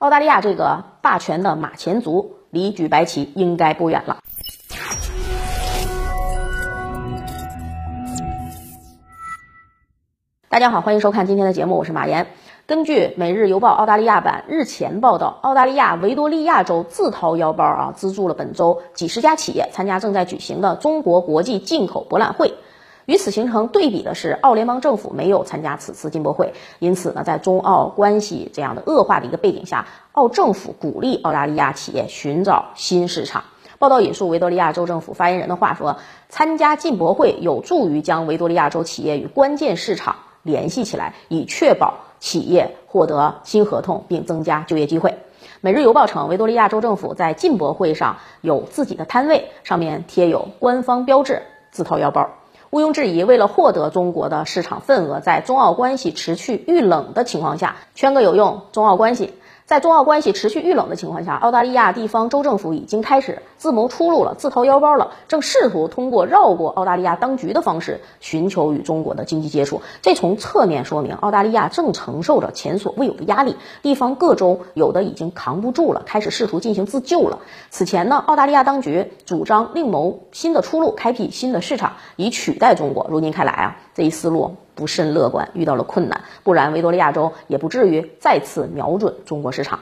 澳大利亚这个霸权的马前卒离举白旗应该不远了。大家好，欢迎收看今天的节目，我是马岩。根据《每日邮报》澳大利亚版日前报道，澳大利亚维多利亚州自掏腰包啊，资助了本周几十家企业参加正在举行的中国国际进口博览会。与此形成对比的是，澳联邦政府没有参加此次进博会，因此呢，在中澳关系这样的恶化的一个背景下，澳政府鼓励澳大利亚企业寻找新市场。报道引述维多利亚州政府发言人的话说：“参加进博会有助于将维多利亚州企业与关键市场。”联系起来，以确保企业获得新合同并增加就业机会。每日邮报称，维多利亚州政府在进博会上有自己的摊位，上面贴有官方标志，自掏腰包。毋庸置疑，为了获得中国的市场份额，在中澳关系持续遇冷的情况下，圈个有用，中澳关系。在中澳关系持续遇冷的情况下，澳大利亚地方州政府已经开始自谋出路了，自掏腰包了，正试图通过绕过澳大利亚当局的方式寻求与中国的经济接触。这从侧面说明，澳大利亚正承受着前所未有的压力。地方各州有的已经扛不住了，开始试图进行自救了。此前呢，澳大利亚当局主张另谋新的出路，开辟新的市场以取代中国。如今看来啊，这一思路。不甚乐观，遇到了困难，不然维多利亚州也不至于再次瞄准中国市场。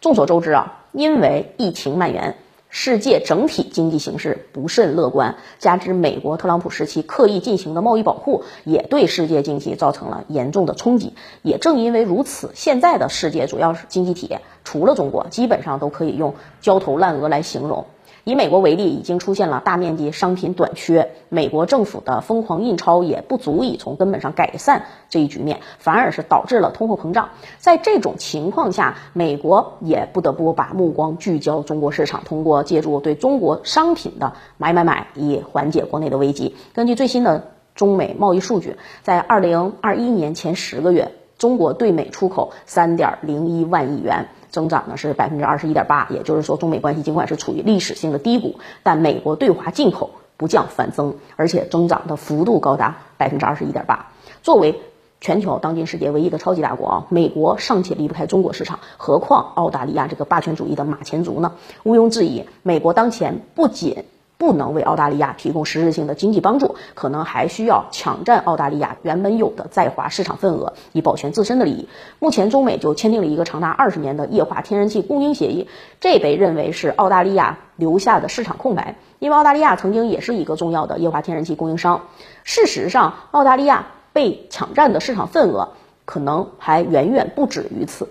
众所周知啊，因为疫情蔓延，世界整体经济形势不甚乐观，加之美国特朗普时期刻意进行的贸易保护，也对世界经济造成了严重的冲击。也正因为如此，现在的世界主要经济体，除了中国，基本上都可以用焦头烂额来形容。以美国为例，已经出现了大面积商品短缺，美国政府的疯狂印钞也不足以从根本上改善这一局面，反而是导致了通货膨胀。在这种情况下，美国也不得不把目光聚焦中国市场，通过借助对中国商品的买买买，以缓解国内的危机。根据最新的中美贸易数据，在二零二一年前十个月，中国对美出口三点零一万亿元。增长呢是百分之二十一点八，也就是说，中美关系尽管是处于历史性的低谷，但美国对华进口不降反增，而且增长的幅度高达百分之二十一点八。作为全球当今世界唯一的超级大国啊，美国尚且离不开中国市场，何况澳大利亚这个霸权主义的马前卒呢？毋庸置疑，美国当前不仅不能为澳大利亚提供实质性的经济帮助，可能还需要抢占澳大利亚原本有的在华市场份额，以保全自身的利益。目前，中美就签订了一个长达二十年的液化天然气供应协议，这被认为是澳大利亚留下的市场空白，因为澳大利亚曾经也是一个重要的液化天然气供应商。事实上，澳大利亚被抢占的市场份额可能还远远不止于此。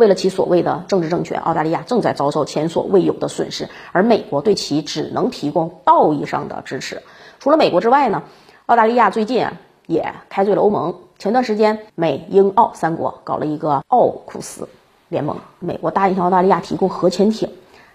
为了其所谓的政治正确，澳大利亚正在遭受前所未有的损失，而美国对其只能提供道义上的支持。除了美国之外呢，澳大利亚最近也开罪了欧盟。前段时间，美英澳三国搞了一个奥库斯联盟，美国答应向澳大利亚提供核潜艇。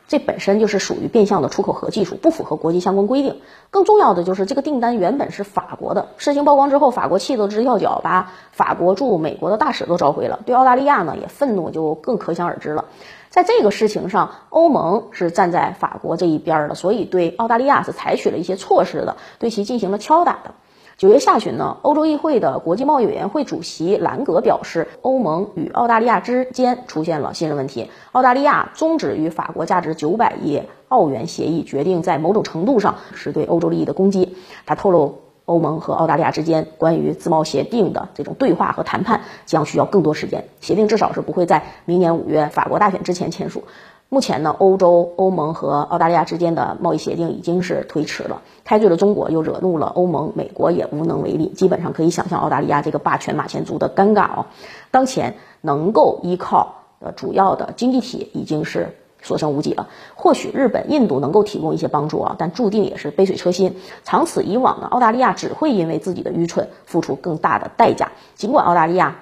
这本身就是属于变相的出口核技术，不符合国际相关规定。更重要的就是，这个订单原本是法国的，事情曝光之后，法国气得直跳脚，把法国驻美国的大使都召回了。对澳大利亚呢，也愤怒就更可想而知了。在这个事情上，欧盟是站在法国这一边的，所以对澳大利亚是采取了一些措施的，对其进行了敲打的。九月下旬呢，欧洲议会的国际贸易委员会主席兰格表示，欧盟与澳大利亚之间出现了信任问题。澳大利亚终止与法国价值九百亿澳元协议，决定在某种程度上是对欧洲利益的攻击。他透露，欧盟和澳大利亚之间关于自贸协定的这种对话和谈判将需要更多时间，协定至少是不会在明年五月法国大选之前签署。目前呢，欧洲欧盟和澳大利亚之间的贸易协定已经是推迟了，开罪了中国，又惹怒了欧盟，美国也无能为力。基本上可以想象澳大利亚这个霸权马前卒的尴尬哦。当前能够依靠的主要的经济体已经是所剩无几了。或许日本、印度能够提供一些帮助啊，但注定也是杯水车薪。长此以往呢，澳大利亚只会因为自己的愚蠢付出更大的代价。尽管澳大利亚。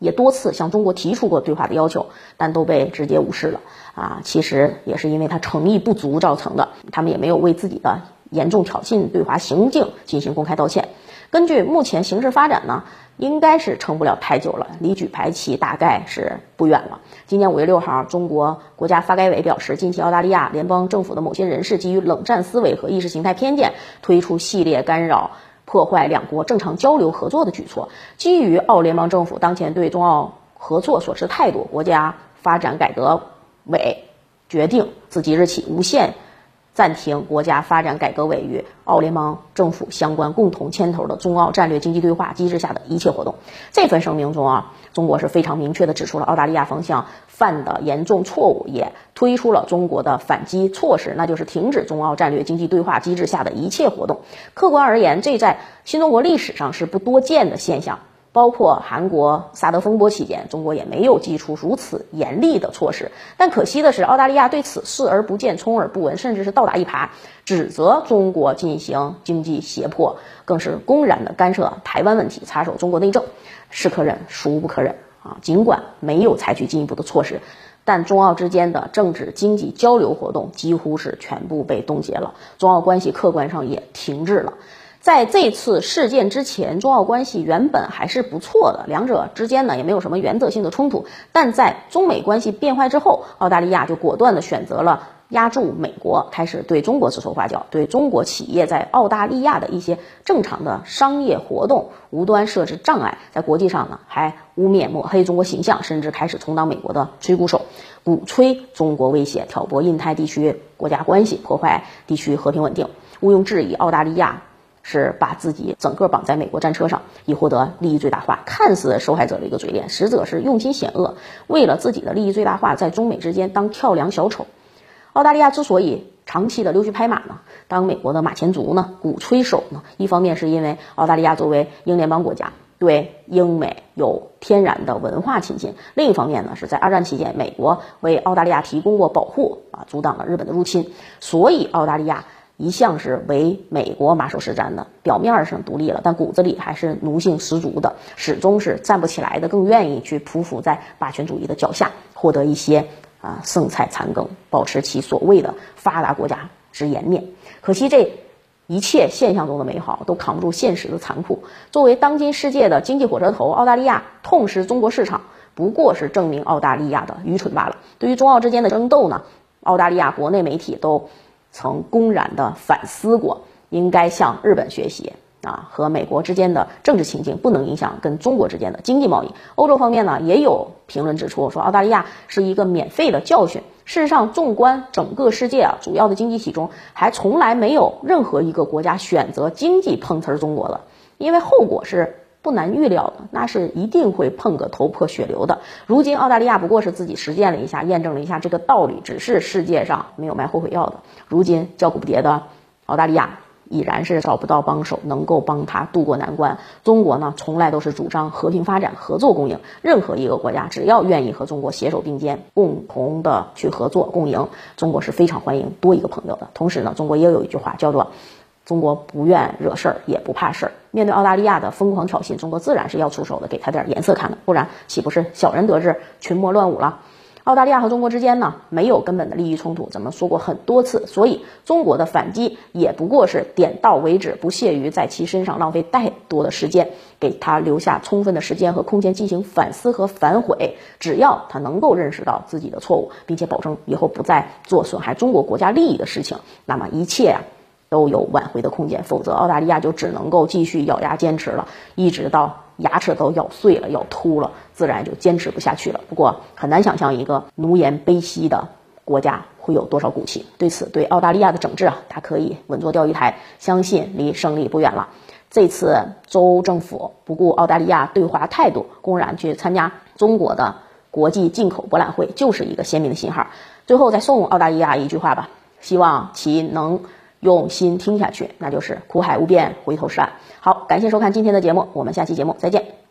也多次向中国提出过对话的要求，但都被直接无视了啊！其实也是因为他诚意不足造成的，他们也没有为自己的严重挑衅对华行径进行公开道歉。根据目前形势发展呢，应该是撑不了太久了，离举牌期大概是不远了。今年五月六号，中国国家发改委表示，近期澳大利亚联邦政府的某些人士基于冷战思维和意识形态偏见，推出系列干扰。破坏两国正常交流合作的举措，基于澳联邦政府当前对中澳合作所持态度，国家发展改革委决定自即日起无限。暂停国家发展改革委与澳联邦政府相关共同牵头的中澳战略经济对话机制下的一切活动。这份声明中啊，中国是非常明确的指出了澳大利亚方向犯的严重错误，也推出了中国的反击措施，那就是停止中澳战略经济对话机制下的一切活动。客观而言，这在新中国历史上是不多见的现象。包括韩国萨德风波期间，中国也没有祭出如此严厉的措施。但可惜的是，澳大利亚对此视而不见、充耳不闻，甚至是倒打一耙，指责中国进行经济胁迫，更是公然的干涉台湾问题，插手中国内政，是可忍孰不可忍啊！尽管没有采取进一步的措施，但中澳之间的政治经济交流活动几乎是全部被冻结了，中澳关系客观上也停滞了。在这次事件之前，中澳关系原本还是不错的，两者之间呢也没有什么原则性的冲突。但在中美关系变坏之后，澳大利亚就果断地选择了压住美国，开始对中国指手画脚，对中国企业在澳大利亚的一些正常的商业活动无端设置障碍，在国际上呢还污蔑抹黑中国形象，甚至开始充当美国的吹鼓手，鼓吹中国威胁，挑拨印太地区国家关系，破坏地区和平稳定。毋庸置疑，澳大利亚。是把自己整个绑在美国战车上，以获得利益最大化。看似受害者的一个嘴脸，实则是用心险恶，为了自己的利益最大化，在中美之间当跳梁小丑。澳大利亚之所以长期的溜须拍马呢，当美国的马前卒呢，鼓吹手呢，一方面是因为澳大利亚作为英联邦国家，对英美有天然的文化亲近；另一方面呢，是在二战期间，美国为澳大利亚提供过保护啊，阻挡了日本的入侵，所以澳大利亚。一向是为美国马首是瞻的，表面上独立了，但骨子里还是奴性十足的，始终是站不起来的，更愿意去匍匐在霸权主义的脚下，获得一些啊剩菜残羹，保持其所谓的发达国家之颜面。可惜这一切现象中的美好都扛不住现实的残酷。作为当今世界的经济火车头，澳大利亚痛失中国市场，不过是证明澳大利亚的愚蠢罢了。对于中澳之间的争斗呢，澳大利亚国内媒体都。曾公然的反思过，应该向日本学习啊，和美国之间的政治情境不能影响跟中国之间的经济贸易。欧洲方面呢，也有评论指出说，澳大利亚是一个免费的教训。事实上，纵观整个世界啊，主要的经济体中，还从来没有任何一个国家选择经济碰瓷儿中国的，因为后果是。不难预料的，那是一定会碰个头破血流的。如今澳大利亚不过是自己实践了一下，验证了一下这个道理，只是世界上没有卖后悔药的。如今叫苦不迭的澳大利亚已然是找不到帮手能够帮他渡过难关。中国呢，从来都是主张和平发展、合作共赢。任何一个国家只要愿意和中国携手并肩，共同的去合作共赢，中国是非常欢迎多一个朋友的。同时呢，中国也有一句话叫做。中国不愿惹事儿，也不怕事儿。面对澳大利亚的疯狂挑衅，中国自然是要出手的，给他点颜色看的，不然岂不是小人得志，群魔乱舞了？澳大利亚和中国之间呢，没有根本的利益冲突，咱们说过很多次，所以中国的反击也不过是点到为止，不屑于在其身上浪费太多的时间，给他留下充分的时间和空间进行反思和反悔。只要他能够认识到自己的错误，并且保证以后不再做损害中国国家利益的事情，那么一切啊。都有挽回的空间，否则澳大利亚就只能够继续咬牙坚持了，一直到牙齿都咬碎了、咬秃了，自然就坚持不下去了。不过很难想象一个奴颜卑膝的国家会有多少骨气。对此，对澳大利亚的整治啊，他可以稳坐钓鱼台，相信离胜利不远了。这次州政府不顾澳大利亚对华态度，公然去参加中国的国际进口博览会，就是一个鲜明的信号。最后再送澳大利亚一句话吧，希望其能。用心听下去，那就是苦海无边，回头是岸。好，感谢收看今天的节目，我们下期节目再见。